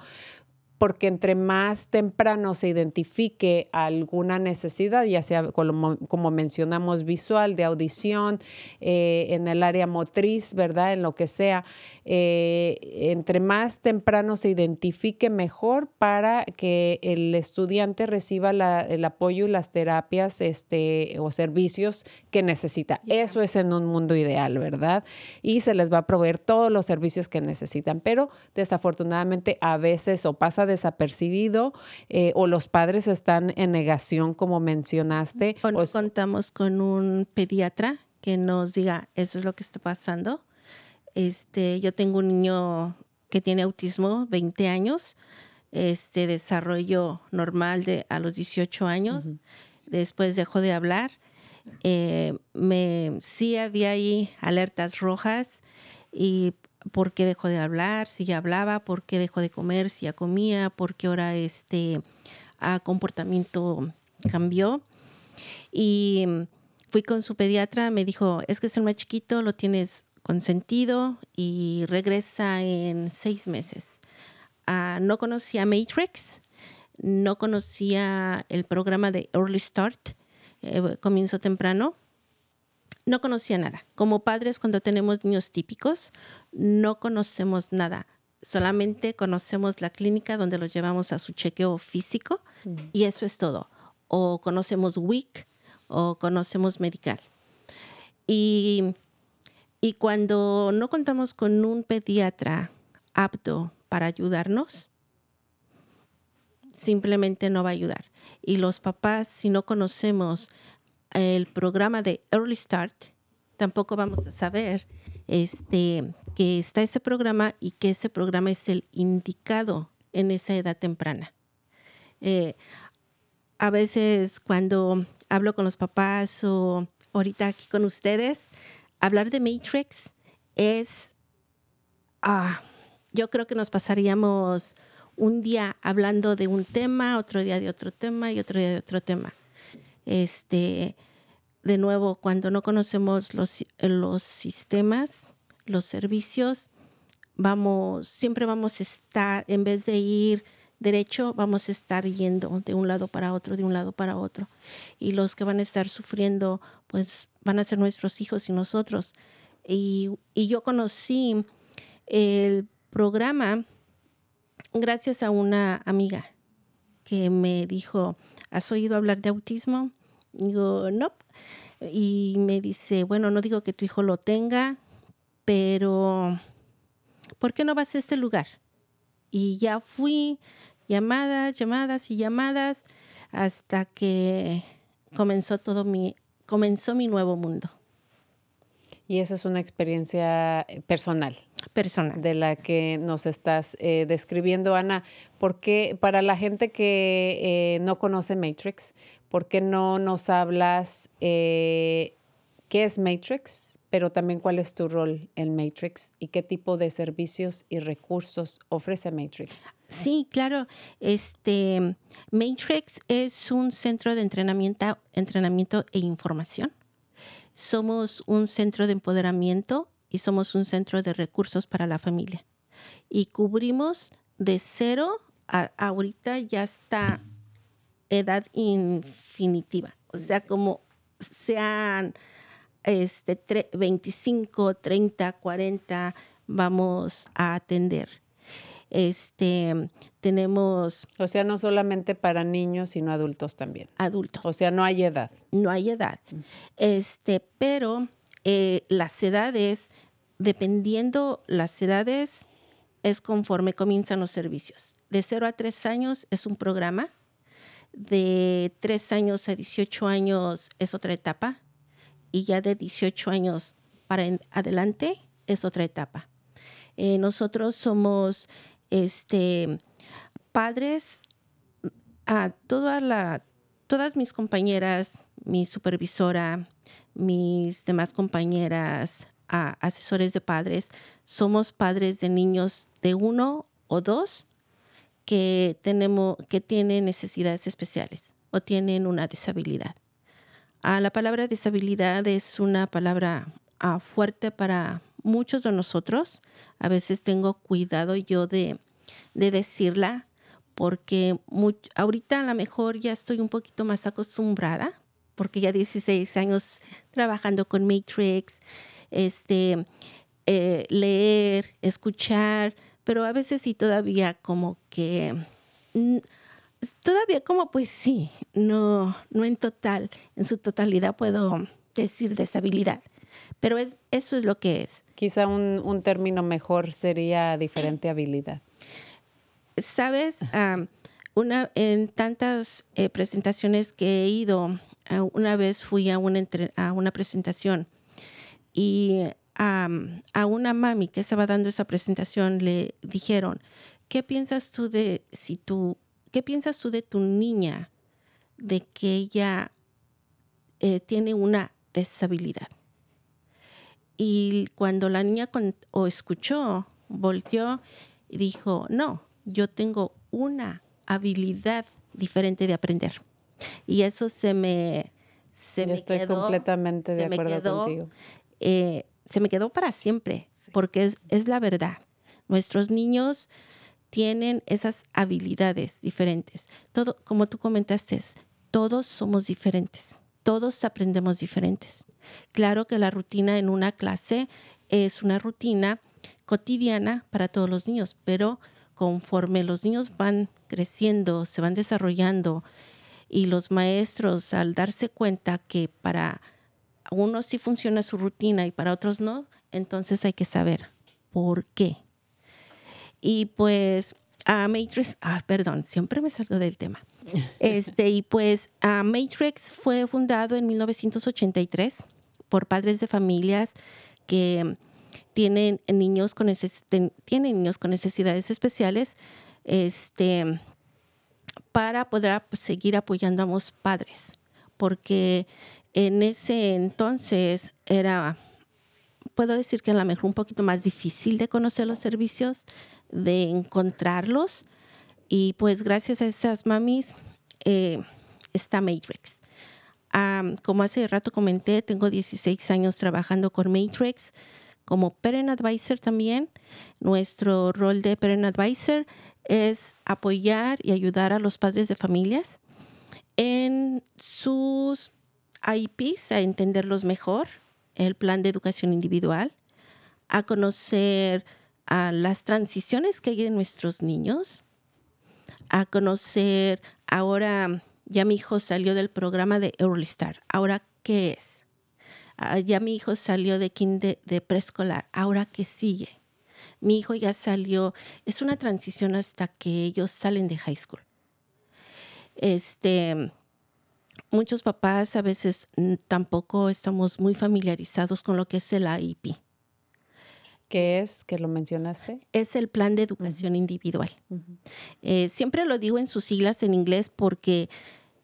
Porque entre más temprano se identifique alguna necesidad, ya sea como, como mencionamos visual, de audición, eh, en el área motriz, ¿verdad? En lo que sea, eh, entre más temprano se identifique mejor para que el estudiante reciba la- el apoyo y las terapias este, o servicios que necesita. Eso es en un mundo ideal, ¿verdad? Y se les va a proveer todos los servicios que necesitan, pero desafortunadamente a veces o pasa desapercibido eh, o los padres están en negación, como mencionaste. O no o- contamos con un pediatra que nos diga eso es lo que está pasando. Este, yo tengo un niño que tiene autismo, 20 años, este desarrollo normal de a los 18 años. Después dejó de hablar. Eh, me sí había ahí alertas rojas y por qué dejó de hablar, si ya hablaba, por qué dejó de comer, si ya comía, por qué ahora este comportamiento cambió. Y fui con su pediatra, me dijo, es que es el más chiquito, lo tienes consentido y regresa en seis meses. Ah, no conocía Matrix, no conocía el programa de Early Start, eh, comienzo temprano. No conocía nada. Como padres, cuando tenemos niños típicos, no conocemos nada. Solamente conocemos la clínica donde los llevamos a su chequeo físico y eso es todo. O conocemos WIC o conocemos medical. Y, y cuando no contamos con un pediatra apto para ayudarnos, simplemente no va a ayudar. Y los papás, si no conocemos el programa de Early Start, tampoco vamos a saber este, que está ese programa y que ese programa es el indicado en esa edad temprana. Eh, a veces cuando hablo con los papás o ahorita aquí con ustedes, hablar de Matrix es, ah, yo creo que nos pasaríamos un día hablando de un tema, otro día de otro tema y otro día de otro tema. Este, de nuevo, cuando no conocemos los, los sistemas, los servicios, vamos, siempre vamos a estar, en vez de ir derecho, vamos a estar yendo de un lado para otro, de un lado para otro. Y los que van a estar sufriendo, pues van a ser nuestros hijos y nosotros. Y, y yo conocí el programa gracias a una amiga que me dijo, ¿has oído hablar de autismo? Digo, no. Y me dice, bueno, no digo que tu hijo lo tenga, pero ¿por qué no vas a este lugar? Y ya fui, llamadas, llamadas y llamadas, hasta que comenzó todo mi, comenzó mi nuevo mundo Y esa es una experiencia eh, personal personal. de la que nos estás eh, describiendo, Ana. Porque para la gente que eh, no conoce Matrix, ¿por qué no nos hablas eh, qué es Matrix, pero también cuál es tu rol en Matrix y qué tipo de servicios y recursos ofrece Matrix? Sí, claro. Este Matrix es un centro de entrenamiento, entrenamiento e información. Somos un centro de empoderamiento y somos un centro de recursos para la familia. Y cubrimos de cero a ahorita ya está edad infinitiva. O sea, como sean este, tre- 25, 30, 40, vamos a atender. Este, tenemos O sea, no solamente para niños, sino adultos también. adultos. O sea, no hay edad. no hay edad. Este, pero eh, las edades, dependiendo las edades, es conforme comienzan los servicios. De 0 a 3 años es un programa. De 3 años a 18 años es otra etapa. Y ya de 18 años para adelante es otra etapa. Eh, nosotros somos este, padres a toda la, todas mis compañeras, mi supervisora, mis demás compañeras ah, asesores de padres, somos padres de niños de uno o dos que, tenemos, que tienen necesidades especiales o tienen una disabilidad. Ah, la palabra disabilidad es una palabra ah, fuerte para muchos de nosotros. A veces tengo cuidado yo de, de decirla porque ahorita a lo mejor ya estoy un poquito más acostumbrada porque ya 16 años trabajando con Matrix, este, eh, leer, escuchar, pero a veces sí todavía como que, todavía como pues sí, no, no en total, en su totalidad puedo decir deshabilidad, pero es, eso es lo que es. Quizá un, un término mejor sería diferente habilidad. Sabes, una, en tantas eh, presentaciones que he ido, una vez fui a una, a una presentación y a una mami que estaba dando esa presentación le dijeron, ¿qué piensas tú de si tú, qué piensas tú de tu niña de que ella eh, tiene una deshabilidad? Y cuando la niña o escuchó, volteó y dijo, no, yo tengo una habilidad diferente de aprender. Y eso se me... Se me estoy completamente de acuerdo contigo. Eh, se me quedó para siempre, porque es, es la verdad. Nuestros niños tienen esas habilidades diferentes. Todo, como tú comentaste, todos somos diferentes, todos aprendemos diferentes. Claro que la rutina en una clase es una rutina cotidiana para todos los niños, pero conforme los niños van creciendo, se van desarrollando y los maestros al darse cuenta que para unos sí funciona su rutina y para otros no, entonces hay que saber por qué. Y pues a Matrix, ah, perdón, siempre me salgo del tema. Este, y pues Matrix fue fundado en 1983 por padres de familias que tienen niños con, tienen niños con necesidades especiales este, para poder seguir apoyando a ambos padres, porque en ese entonces era, puedo decir que a lo mejor un poquito más difícil de conocer los servicios, de encontrarlos. Y pues gracias a esas mamis eh, está Matrix. como hace rato comenté, tengo 16 años trabajando con Matrix como Parent Advisor también. Nuestro rol de Parent Advisor es apoyar y ayudar a los padres de familias en sus IPs a entenderlos mejor, el plan de educación individual, a conocer a las transiciones que hay en nuestros niños, a conocer, ahora ya mi hijo salió del programa de Early Start, ahora qué es. Ah, ya mi hijo salió de, de preescolar, ahora qué sigue. Mi hijo ya salió, es una transición hasta que ellos salen de high school. Este, muchos papás a veces tampoco estamos muy familiarizados con lo que es el AIP. ¿Qué es? ¿Que lo mencionaste? Es el plan de educación individual. Eh, siempre lo digo en sus siglas en inglés porque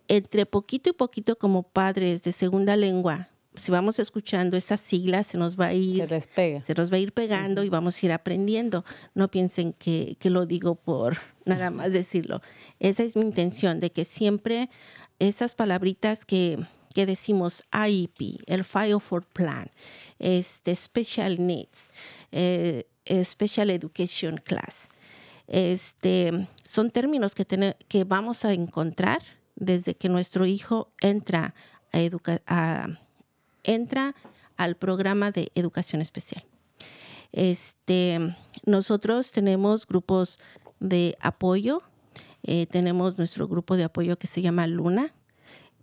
entre poquito y poquito como padres de segunda lengua, si vamos escuchando esas siglas, se nos va a ir... Se les pega. Se nos va a ir pegando y vamos a ir aprendiendo. No piensen que, que lo digo por nada más decirlo. Esa es mi intención, de que siempre esas palabritas que, que decimos IEP, el File for Plan, este, Special Needs, eh, Special Education Class. Este, son términos que, que vamos a encontrar desde que nuestro hijo entra, a, entra al programa de educación especial. Este, nosotros tenemos grupos de apoyo eh, tenemos nuestro grupo de apoyo que se llama Luna.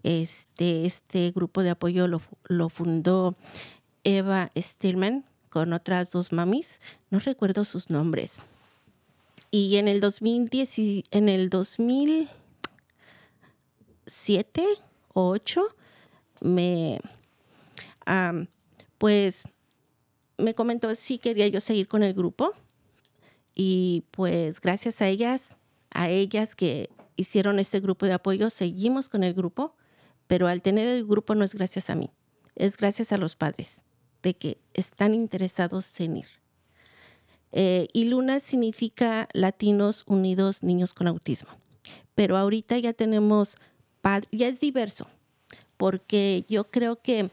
Este, este grupo de apoyo lo, fundó Eva Stillman con otras dos mamis. No recuerdo sus nombres. Y en el 2010, en el 2007 o 8 me pues me comentó si quería yo seguir con el grupo y pues gracias a ellas a ellas que hicieron este grupo de apoyo, seguimos con el grupo, pero al tener el grupo no es gracias a mí, es gracias a los padres de que están interesados en ir. Eh, y Luna significa Latinos Unidos Niños con Autismo. Pero ahorita ya tenemos, ya es diverso, porque yo creo que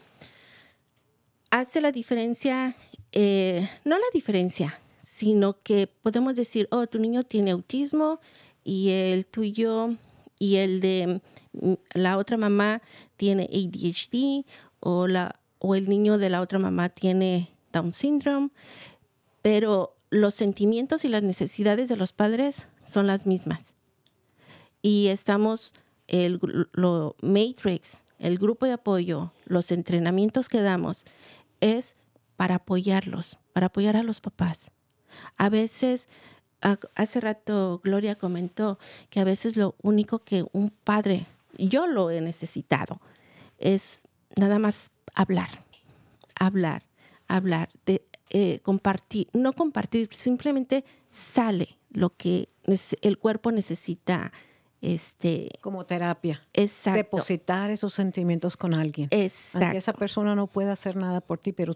hace la diferencia, eh, no la diferencia, sino que podemos decir, oh, tu niño tiene autismo y el tuyo y el de mm, la otra mamá tiene ADHD o, la, o el niño de la otra mamá tiene Down syndrome, pero los sentimientos y las necesidades de los padres son las mismas. Y estamos, el lo Matrix, el grupo de apoyo, los entrenamientos que damos, es para apoyarlos, para apoyar a los papás. A veces, hace rato Gloria comentó que a veces lo único que un padre, yo lo he necesitado, es nada más hablar, hablar, hablar, de eh, compartir, no compartir, simplemente sale lo que el cuerpo necesita este, como terapia. Exacto. Depositar esos sentimientos con alguien. Exacto. Aunque esa persona no pueda hacer nada por ti, pero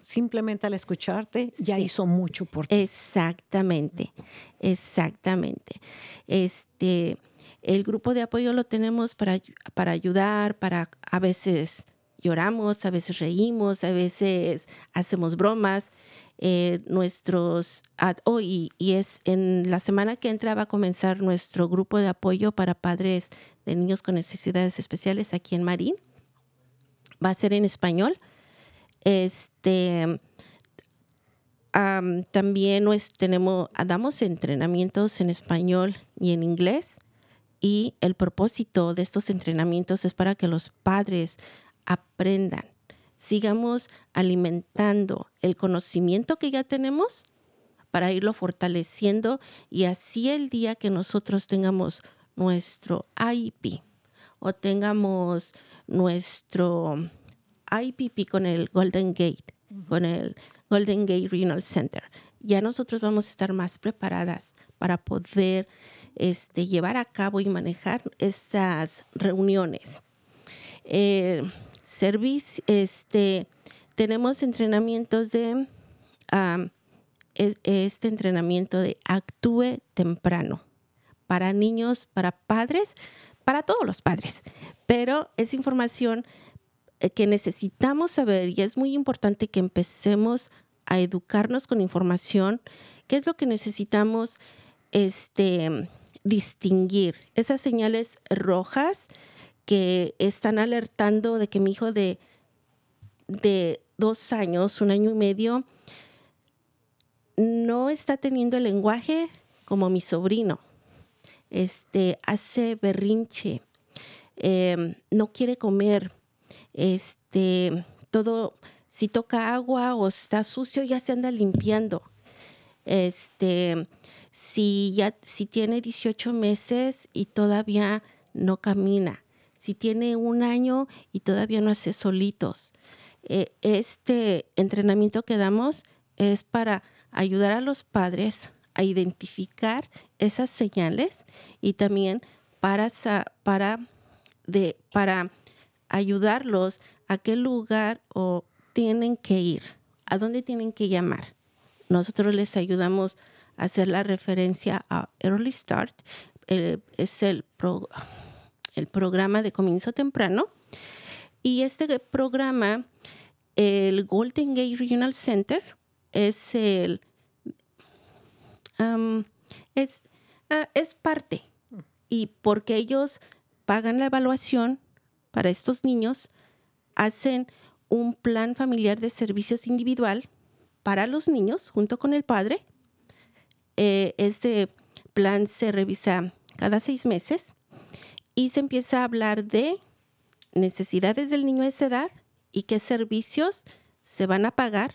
simplemente al escucharte ya hizo mucho por ti. Exactamente, exactamente. Este, el grupo de apoyo lo tenemos para, para ayudar, para a veces lloramos, a veces reímos, a veces hacemos bromas. Eh, nuestros, hoy y es en la semana que entra va a comenzar nuestro grupo de apoyo para padres de niños con necesidades especiales aquí en Marín. Va a ser en español. Este, también tenemos, damos entrenamientos en español y en inglés. Y el propósito de estos entrenamientos es para que los padres aprendan sigamos alimentando el conocimiento que ya tenemos para irlo fortaleciendo y así el día que nosotros tengamos nuestro IEP o tengamos nuestro IPP con el Golden Gate, con el Golden Gate Renal Center, ya nosotros vamos a estar más preparadas para poder este, llevar a cabo y manejar estas reuniones. Eh, servicio, este, tenemos entrenamientos de, este entrenamiento de actúe temprano. Para niños, para padres, para todos los padres, pero es información eh, que necesitamos saber y es muy importante que empecemos a educarnos con información, qué es lo que necesitamos este, distinguir, esas señales rojas que están alertando de que mi hijo de, de dos años, un año y medio, no está teniendo el lenguaje como mi sobrino. Este, hace berrinche, em, no quiere comer, este, todo, si toca agua o está sucio, ya se anda limpiando. Este, si ya, si tiene 18 meses y todavía no camina si tiene un año y todavía no hace solitos. Eh, este entrenamiento que damos es para ayudar a los padres a identificar esas señales y también para, para, de, para ayudarlos a qué lugar o tienen que ir, a dónde tienen que llamar. Nosotros les ayudamos a hacer la referencia a Early Start. Eh, es el programa el programa de comienzo temprano. Y este programa, el Golden Gate Regional Center, es el es, ah, es parte. Y porque ellos pagan la evaluación para estos niños, hacen un plan familiar de servicios individual para los niños junto con el padre. Eh, este plan se revisa cada seis meses y se empieza a hablar de necesidades del niño a esa edad y qué servicios se van a pagar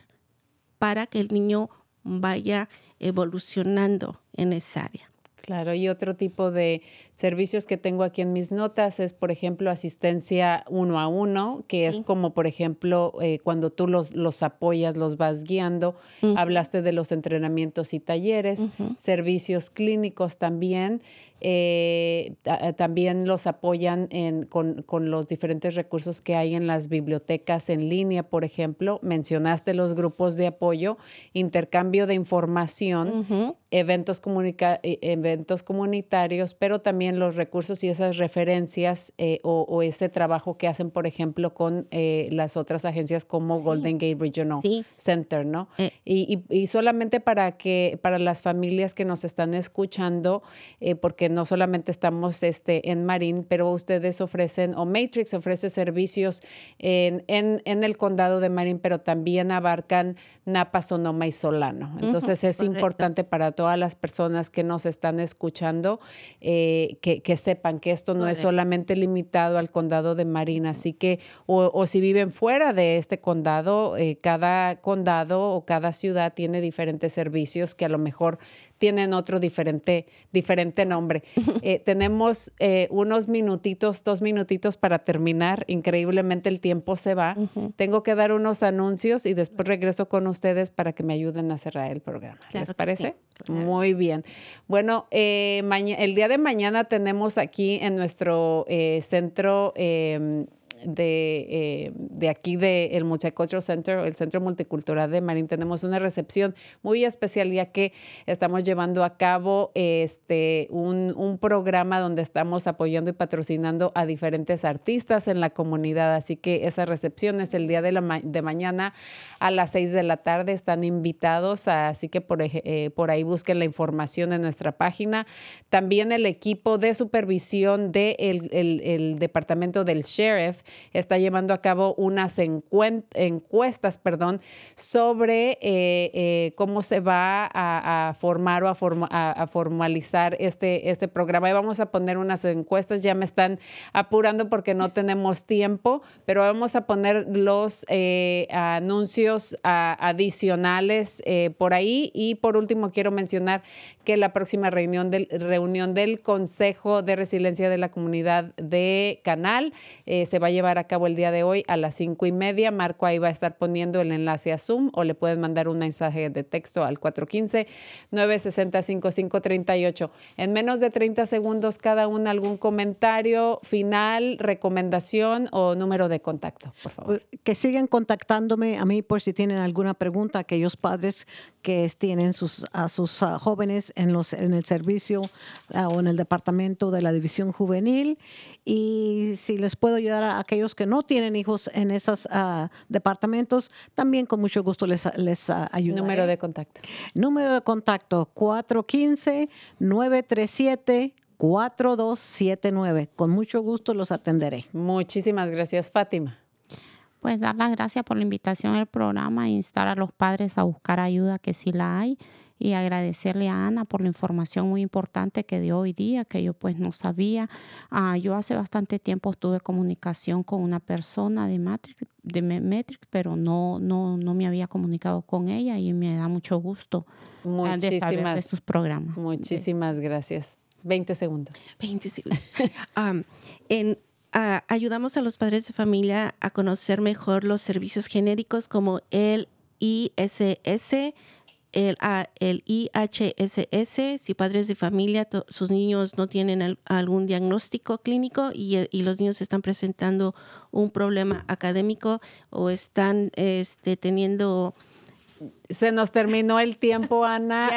para que el niño vaya evolucionando en esa área. Claro, y otro tipo de servicios que tengo aquí en mis notas es, por ejemplo, asistencia uno a uno, que es como, por ejemplo, eh, cuando tú los, los apoyas, los vas guiando. Hablaste de los entrenamientos y talleres, servicios clínicos también. Eh, ta- también los apoyan en- con, con los diferentes recursos que hay en las bibliotecas en línea, por ejemplo. Mencionaste los grupos de apoyo, intercambio de información, eventos, comunica- eh, eventos comunitarios, pero también los recursos y esas referencias eh, o, o ese trabajo que hacen, por ejemplo, con eh, las otras agencias como Sí. Golden Gate Regional Sí. Center, ¿no? Eh. Y, y- y solamente para que para las familias que nos están escuchando, eh, porque no solamente estamos este, en Marín, pero ustedes ofrecen, o Matrix ofrece servicios en, en, en el condado de Marín, pero también abarcan Napa, Sonoma y Solano. Entonces es correcto. importante para todas las personas que nos están escuchando eh, que, que sepan que esto no es solamente limitado al condado de Marín, así que, o, o si viven fuera de este condado, eh, cada condado o cada ciudad tiene diferentes servicios que a lo mejor tienen otro diferente, diferente nombre. Eh, tenemos eh, unos minutitos, dos minutitos para terminar. Increíblemente el tiempo se va. Tengo que dar unos anuncios y después regreso con ustedes para que me ayuden a cerrar el programa. Claro ¿Les parece? sí, claro Muy bien. Bueno, eh, el día de mañana tenemos aquí en nuestro eh, centro eh, de, eh, de aquí del el Multicultural Center, el Centro Multicultural de Marín, tenemos una recepción muy especial ya que estamos llevando a cabo este, un, un programa donde estamos apoyando y patrocinando a diferentes artistas en la comunidad. Así que esa recepción es el día de, la ma- de mañana a las 6 de la tarde. Están invitados, así que por, eh, por ahí busquen la información en nuestra página. También el equipo de supervisión del el, el departamento del sheriff está llevando a cabo unas encuestas perdón, sobre eh, eh, cómo se va a, a formar o a, forma- a- formalizar este, este programa. Y vamos a poner unas encuestas, ya me están apurando porque no tenemos tiempo, pero vamos a poner los eh, anuncios adicionales por ahí. Y por último, quiero mencionar que la próxima reunión del, reunión del Consejo de Resiliencia de la Comunidad de Canal se va a llevar a cabo el día de hoy a las cinco y media. Marco ahí va a estar poniendo el enlace a Zoom o le pueden mandar un mensaje de texto al 415-960-5538. En menos de 30 segundos cada uno algún comentario final, recomendación o número de contacto, por favor. que sigan contactándome a mí por si tienen alguna pregunta, aquellos padres que tienen sus, a sus ah, jóvenes en, los, en el servicio ah, o en el departamento de la división juvenil. Y si les puedo ayudar a aquellos que no tienen hijos en esos ah, departamentos, también con mucho gusto les, les ayudaré. Número de contacto. Número de contacto 415-937-4279. Con mucho gusto los atenderé. Muchísimas gracias, Fátima. Pues dar las gracias por la invitación al programa e instar a los padres a buscar ayuda que sí la hay y agradecerle a Ana por la información muy importante que dio hoy día, que yo pues no sabía. Ah, yo hace bastante tiempo tuve comunicación con una persona de Matrix, de Metrix, pero no, no, no me había comunicado con ella y me da mucho gusto ah, de saber de Muchísimas, sus programas. muchísimas gracias. 20 segundos. 20 segundos. Um, en, ayudamos a los padres de familia a conocer mejor los servicios genéricos como el ISS, el, ah, el IHSS, si padres de familia, sus niños no tienen al- algún diagnóstico clínico y, y los niños están presentando un problema académico o están este, teniendo... Se nos terminó el tiempo, Ana.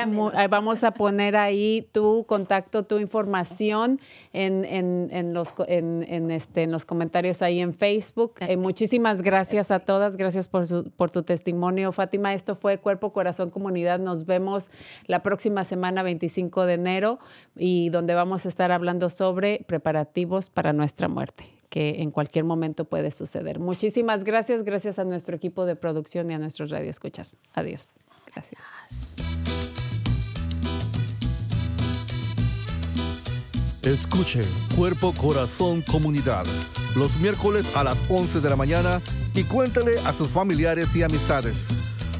Vamos a poner ahí tu contacto, tu información en, en, en los, en este, en los comentarios ahí en Facebook. Eh, muchísimas gracias a todas. Gracias por, su- por tu testimonio, Fátima. Esto fue Cuerpo, Corazón, Comunidad. Nos vemos la próxima semana, 25 de enero, y donde vamos a estar hablando sobre preparativos para nuestra muerte que en cualquier momento puede suceder. Muchísimas gracias, gracias a nuestro equipo de producción y a nuestros radioescuchas. Adiós. Gracias. Escuche Cuerpo, Corazón, Comunidad los miércoles a las 11 de la mañana y cuéntale a sus familiares y amistades.